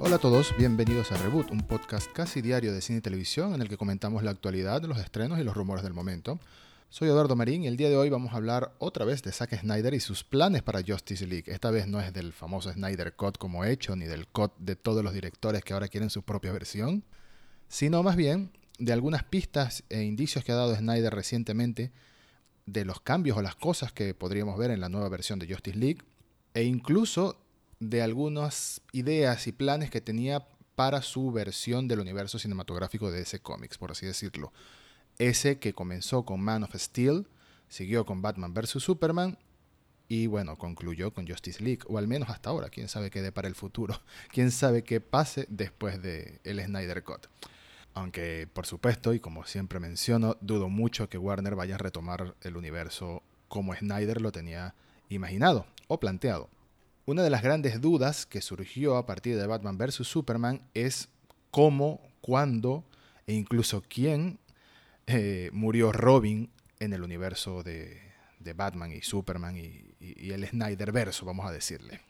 Hola a todos, bienvenidos a Reboot, un podcast casi diario de cine y televisión en el que comentamos la actualidad, los estrenos y los rumores del momento. Soy Eduardo Marín y el día de hoy vamos a hablar otra vez de Zack Snyder y sus planes para Justice League. Esta vez no es del famoso Snyder Cut como hecho, ni del cut de todos los directores que ahora quieren su propia versión, sino más bien de algunas pistas e indicios que ha dado Snyder recientemente de los cambios o las cosas que podríamos ver en la nueva versión de Justice League, e incluso de algunas ideas y planes que tenía para su versión del universo cinematográfico de ese cómics, por así decirlo. Ese que comenzó con Man of Steel, siguió con Batman vs. Superman y bueno, concluyó con Justice League, o al menos hasta ahora, quién sabe qué dé para el futuro, quién sabe qué pase después de el Snyder Cut. Aunque, por supuesto, y como siempre menciono, dudo mucho que Warner vaya a retomar el universo como Snyder lo tenía imaginado o planteado. Una de las grandes dudas que surgió a partir de Batman vs. Superman es cómo, cuándo e incluso quién eh, murió Robin en el universo de, Batman y Superman y, el Snyder verso, vamos a decirle.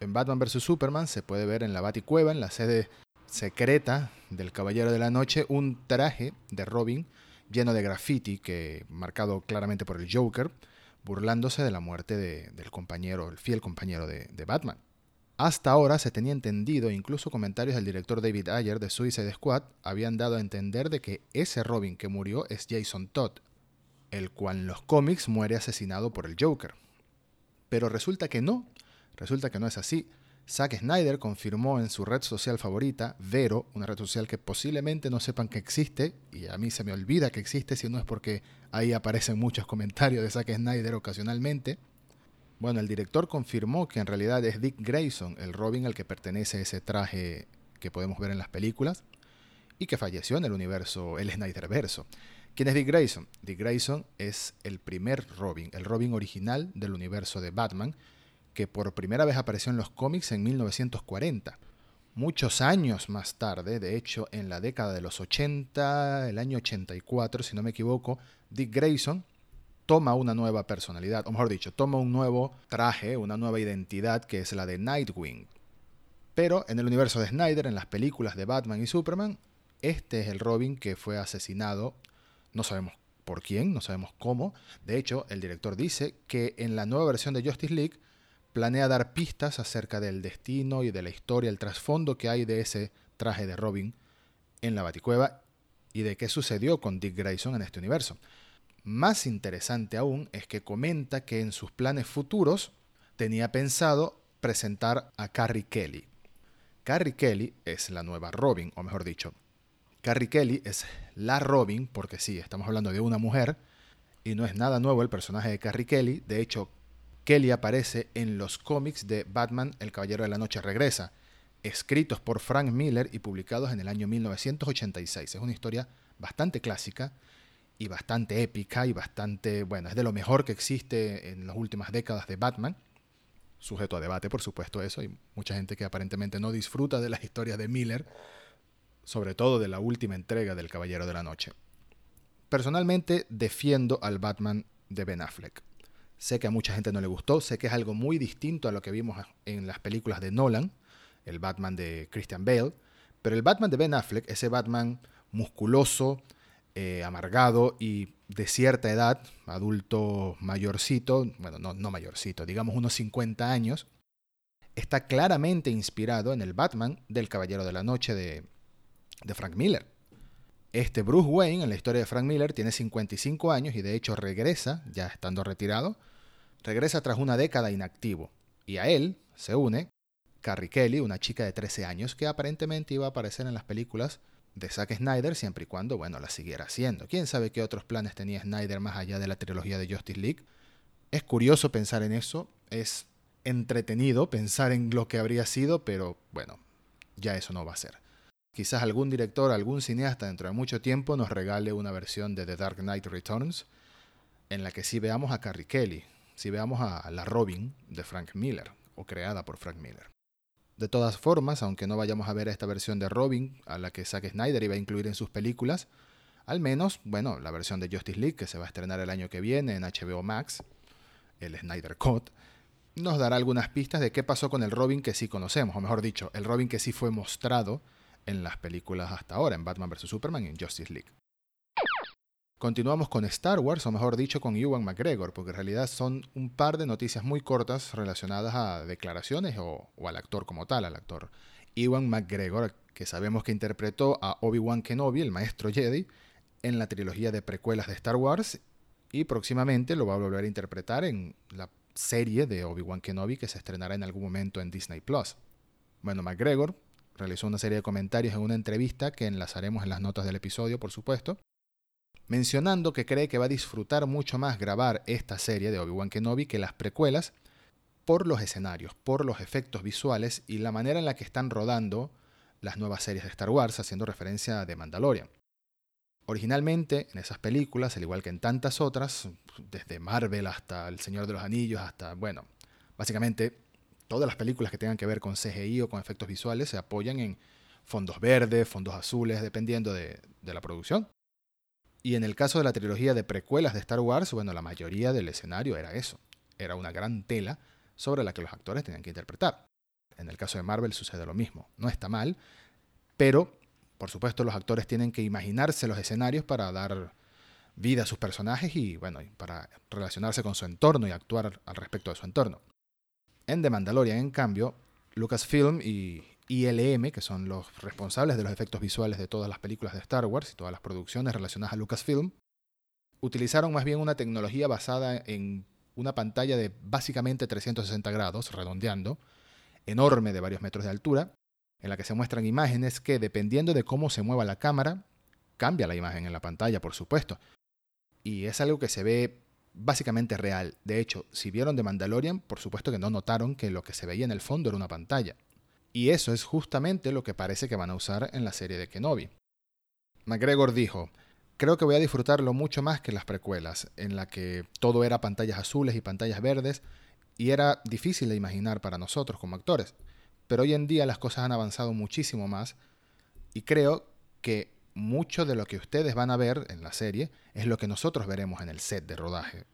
En Batman vs. Superman se puede ver en la Baticueva, en la sede secreta del Caballero de la Noche, un traje de Robin lleno de graffiti que marcado claramente por el Joker, burlándose de la muerte del compañero, el fiel compañero de, Batman. Hasta ahora se tenía entendido, incluso comentarios del director David Ayer de Suicide Squad habían dado a entender de que ese Robin que murió es Jason Todd, el cual en los cómics muere asesinado por el Joker. Pero resulta que no, resulta que no es así. Zack Snyder confirmó en su red social favorita, Vero, una red social que posiblemente no sepan que existe, y a mí se me olvida que existe si no es porque ahí aparecen muchos comentarios de Zack Snyder ocasionalmente. Bueno, el director confirmó que en realidad es Dick Grayson, el Robin al que pertenece ese traje que podemos ver en las películas, y que falleció en el universo, el Snyderverso. ¿Quién es Dick Grayson? Dick Grayson es el primer Robin, el Robin original del universo de Batman, que por primera vez apareció en los cómics en 1940. Muchos años más tarde, de hecho en la década de los 80, el año 84 si no me equivoco, Dick Grayson toma una nueva personalidad, o mejor dicho, toma un nuevo traje, una nueva identidad que es la de Nightwing. Pero en el universo de Snyder, en las películas de Batman y Superman, este es el Robin que fue asesinado, no sabemos por quién, no sabemos cómo. De hecho, el director dice que en la nueva versión de Justice League planea dar pistas acerca del destino y de la historia, el trasfondo que hay de ese traje de Robin en la Baticueva y de qué sucedió con Dick Grayson en este universo. Más interesante aún es que comenta que en sus planes futuros tenía pensado presentar a Carrie Kelly. Carrie Kelly es la nueva Robin, o mejor dicho, Carrie Kelly es la Robin, porque sí, estamos hablando de una mujer, y no es nada nuevo el personaje de Carrie Kelly. De hecho, Kelly aparece en los cómics de Batman El Caballero de la Noche Regresa, escritos por Frank Miller y publicados en el año 1986. Es una historia bastante clásica y bastante épica y bastante, bueno, es de lo mejor que existe en las últimas décadas de Batman. Sujeto a debate, por supuesto, eso. Hay mucha gente que aparentemente no disfruta de las historias de Miller, sobre todo de la última entrega del Caballero de la Noche. Personalmente defiendo al Batman de Ben Affleck. Sé que a mucha gente no le gustó, sé que es algo muy distinto a lo que vimos en las películas de Nolan, el Batman de Christian Bale, pero el Batman de Ben Affleck, ese Batman musculoso, eh, amargado y de cierta edad, adulto mayorcito, bueno, no, no mayorcito, digamos unos 50 años, está claramente inspirado en el Batman del Caballero de la Noche de, de Frank Miller. Este Bruce Wayne, en la historia de Frank Miller, tiene 55 años y de hecho regresa, ya estando retirado, regresa tras una década inactivo, y a él se une Carrie Kelly, una chica de 13 años que aparentemente iba a aparecer en las películas de Zack Snyder siempre y cuando, bueno, la siguiera haciendo. ¿Quién sabe qué otros planes tenía Snyder más allá de la trilogía de Justice League? Es curioso pensar en eso, es entretenido pensar en lo que habría sido, pero bueno, ya eso no va a ser. Quizás algún director, algún cineasta dentro de mucho tiempo nos regale una versión de The Dark Knight Returns en la que sí veamos a Carrie Kelly, si veamos a la Robin de Frank Miller, o creada por Frank Miller. De todas formas, aunque no vayamos a ver esta versión de Robin a la que Zack Snyder iba a incluir en sus películas, al menos, bueno, la versión de Justice League que se va a estrenar el año que viene en HBO Max, el Snyder Cut, nos dará algunas pistas de qué pasó con el Robin que sí conocemos, o mejor dicho, el Robin que sí fue mostrado en las películas hasta ahora, en Batman vs. Superman y en Justice League. Continuamos con Star Wars, o mejor dicho, con Ewan McGregor, porque en realidad son un par de noticias muy cortas relacionadas a declaraciones o, al actor como tal, al actor Ewan McGregor, que sabemos que interpretó a Obi-Wan Kenobi, el maestro Jedi, en la trilogía de precuelas de Star Wars, y próximamente lo va a volver a interpretar en la serie de Obi-Wan Kenobi que se estrenará en algún momento en Disney Plus. Bueno, McGregor realizó una serie de comentarios en una entrevista que enlazaremos en las notas del episodio, por supuesto, mencionando que cree que va a disfrutar mucho más grabar esta serie de Obi-Wan Kenobi que las precuelas por los escenarios, por los efectos visuales y la manera en la que están rodando las nuevas series de Star Wars, haciendo referencia a The Mandalorian. Originalmente, en esas películas, al igual que en tantas otras, desde Marvel hasta El Señor de los Anillos, hasta, bueno, básicamente todas las películas que tengan que ver con CGI o con efectos visuales se apoyan en fondos verdes, fondos azules, dependiendo de, la producción. Y en el caso de la trilogía de precuelas de Star Wars, bueno, la mayoría del escenario era eso. Era una gran tela sobre la que los actores tenían que interpretar. En el caso de Marvel sucede lo mismo. No está mal, pero por supuesto, los actores tienen que imaginarse los escenarios para dar vida a sus personajes y, bueno, para relacionarse con su entorno y actuar al respecto de su entorno. En The Mandalorian, en cambio, Lucasfilm y ILM, que son los responsables de los efectos visuales de todas las películas de Star Wars y todas las producciones relacionadas a Lucasfilm, utilizaron más bien una tecnología basada en una pantalla de básicamente 360 grados, redondeando, enorme de varios metros de altura, en la que se muestran imágenes que, dependiendo de cómo se mueva la cámara, cambia la imagen en la pantalla, por supuesto. Y es algo que se ve básicamente real. De hecho, si vieron The Mandalorian, por supuesto que no notaron que lo que se veía en el fondo era una pantalla. Y eso es justamente lo que parece que van a usar en la serie de Kenobi. McGregor dijo, creo que voy a disfrutarlo mucho más que las precuelas, en la que todo era pantallas azules y pantallas verdes, y era difícil de imaginar para nosotros como actores. Pero hoy en día las cosas han avanzado muchísimo más y creo que mucho de lo que ustedes van a ver en la serie es lo que nosotros veremos en el set de rodaje.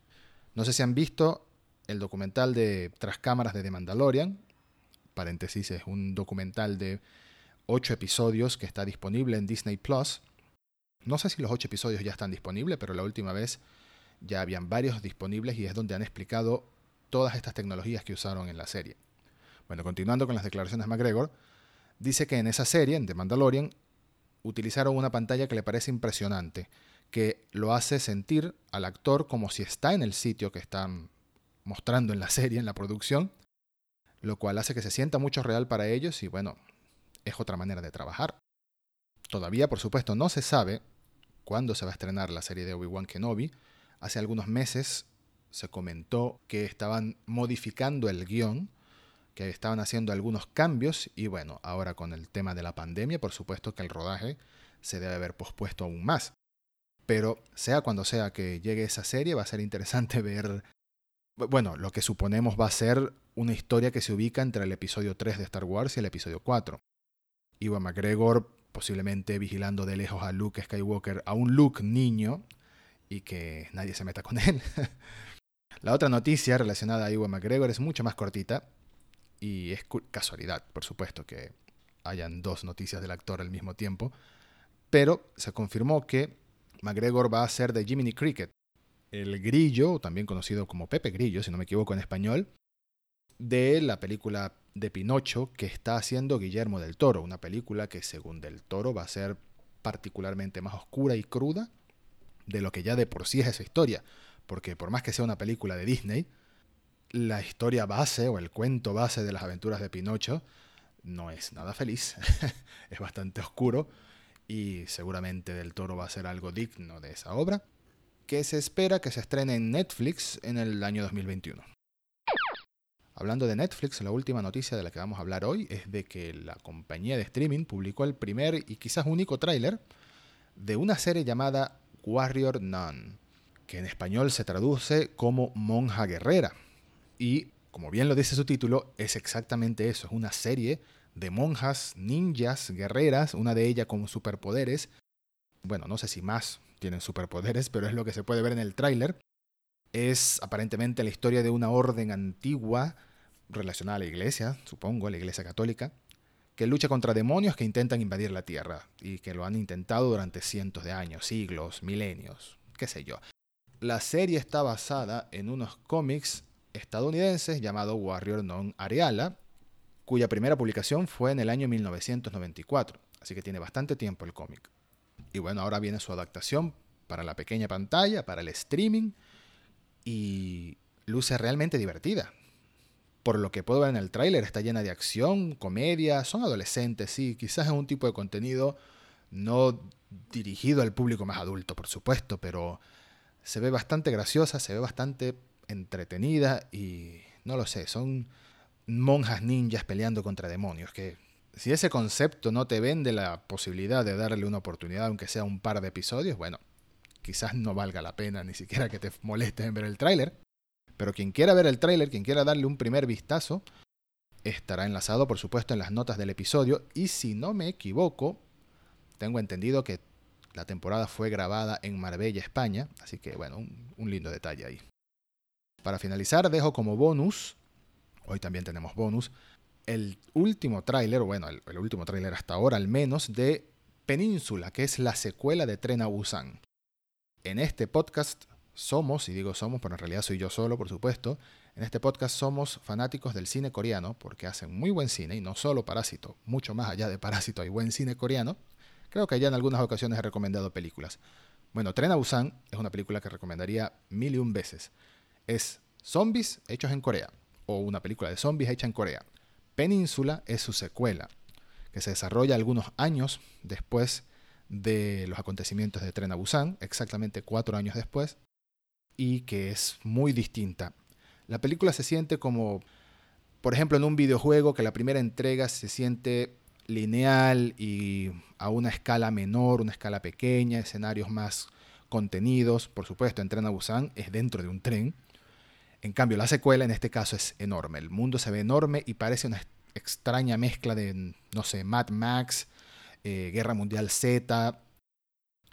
No sé si han visto el documental de Tras cámaras de The Mandalorian, paréntesis, es un documental de ocho episodios que está disponible en Disney Plus. No sé si los ocho episodios ya están disponibles, pero la última vez ya habían varios disponibles y es donde han explicado todas estas tecnologías que usaron en la serie. Bueno, continuando con las declaraciones de McGregor, dice que en esa serie, en The Mandalorian, utilizaron una pantalla que le parece impresionante, que lo hace sentir al actor como si está en el sitio que están mostrando en la serie, en la producción, lo cual hace que se sienta mucho real para ellos y bueno, es otra manera de trabajar. Todavía, por supuesto, no se sabe cuándo se va a estrenar la serie de Obi-Wan Kenobi. Hace algunos meses se comentó que estaban modificando el guion que estaban haciendo algunos cambios y bueno, ahora con el tema de la pandemia, por supuesto que el rodaje se debe haber pospuesto aún más. Pero sea cuando sea que llegue esa serie, va a ser interesante ver, bueno, lo que suponemos va a ser una historia que se ubica entre el episodio 3 de Star Wars y el episodio 4. Iwan McGregor posiblemente vigilando de lejos a Luke Skywalker, a un Luke niño, y que nadie se meta con él. La otra noticia relacionada a Iwan McGregor es mucho más cortita, y es casualidad, por supuesto, que hayan dos noticias del actor al mismo tiempo. Pero se confirmó que McGregor va a ser de Jiminy Cricket, el grillo, también conocido como Pepe Grillo, si no me equivoco en español, de la película de Pinocho que está haciendo Guillermo del Toro, una película que según del Toro va a ser particularmente más oscura y cruda de lo que ya de por sí es esa historia, porque por más que sea una película de Disney, la historia base o el cuento base de las aventuras de Pinocho no es nada feliz, es bastante oscuro y seguramente del toro va a ser algo digno de esa obra, que se espera que se estrene en Netflix en el año 2021. Hablando de Netflix, la última noticia de la que vamos a hablar hoy es de que la compañía de streaming publicó el primer y quizás único tráiler de una serie llamada Warrior Nun, que en español se traduce como Monja Guerrera, y, como bien lo dice su título, es exactamente eso, es una serie de monjas, ninjas, guerreras, una de ellas con superpoderes. Bueno, no sé si más tienen superpoderes, pero es lo que se puede ver en el tráiler. Es aparentemente la historia de una orden antigua relacionada a la iglesia, supongo, a la iglesia católica, que lucha contra demonios que intentan invadir la Tierra y que lo han intentado durante cientos de años, siglos, milenios, qué sé yo. La serie está basada en unos cómics estadounidenses llamados Warrior Non Areala, cuya primera publicación fue en el año 1994, así que tiene bastante tiempo el cómic. Y bueno, ahora viene su adaptación para la pequeña pantalla, para el streaming, y luce realmente divertida. Por lo que puedo ver en el tráiler, está llena de acción, comedia, son adolescentes, sí, quizás es un tipo de contenido no dirigido al público más adulto, por supuesto, pero se ve bastante graciosa, se ve bastante entretenida y no lo sé, son monjas ninjas peleando contra demonios, que si ese concepto no te vende la posibilidad de darle una oportunidad, aunque sea un par de episodios, bueno, quizás no valga la pena ni siquiera que te molestes en ver el tráiler. Pero quien quiera ver el tráiler, quien quiera darle un primer vistazo, estará enlazado por supuesto en las notas del episodio. Y si no me equivoco, tengo entendido que la temporada fue grabada en Marbella, España. Así que bueno, un, lindo detalle ahí. Para finalizar, dejo como bonus, hoy también tenemos bonus, el último tráiler, bueno, el, último tráiler hasta ahora al menos, de Península, que es la secuela de Tren a Busan. En este podcast somos, y digo somos, pero en realidad soy yo solo, por supuesto, en este podcast somos fanáticos del cine coreano porque hacen muy buen cine y no solo Parásito, mucho más allá de Parásito hay buen cine coreano. Creo que ya en algunas ocasiones he recomendado películas. Bueno, Tren a Busan es una película que recomendaría mil y un veces. Es zombies hechos en Corea, o una película de zombies hecha en Corea. Península es su secuela, que se desarrolla algunos años después de los acontecimientos de Tren a Busan, exactamente cuatro años después, y que es muy distinta. La película se siente como, por ejemplo, en un videojuego que la primera entrega se siente lineal y a una escala menor, una escala pequeña, escenarios más contenidos. Por supuesto, en Tren a Busan es dentro de un tren. En cambio, la secuela en este caso es enorme. El mundo se ve enorme y parece una extraña mezcla de, no sé, Mad Max, eh, Guerra Mundial Z,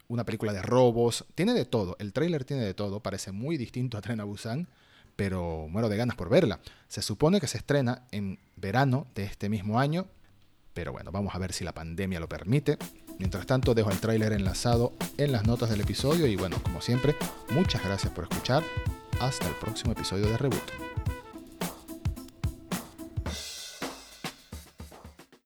una película de robos, tiene de todo, el tráiler tiene de todo, parece muy distinto a Tren a Busan, pero muero de ganas por verla. Se supone que se estrena en verano de este mismo año, pero bueno, vamos a ver si la pandemia lo permite. Mientras tanto, dejo el tráiler enlazado en las notas del episodio y bueno, como siempre, muchas gracias por escuchar. Hasta el próximo episodio de Reboot.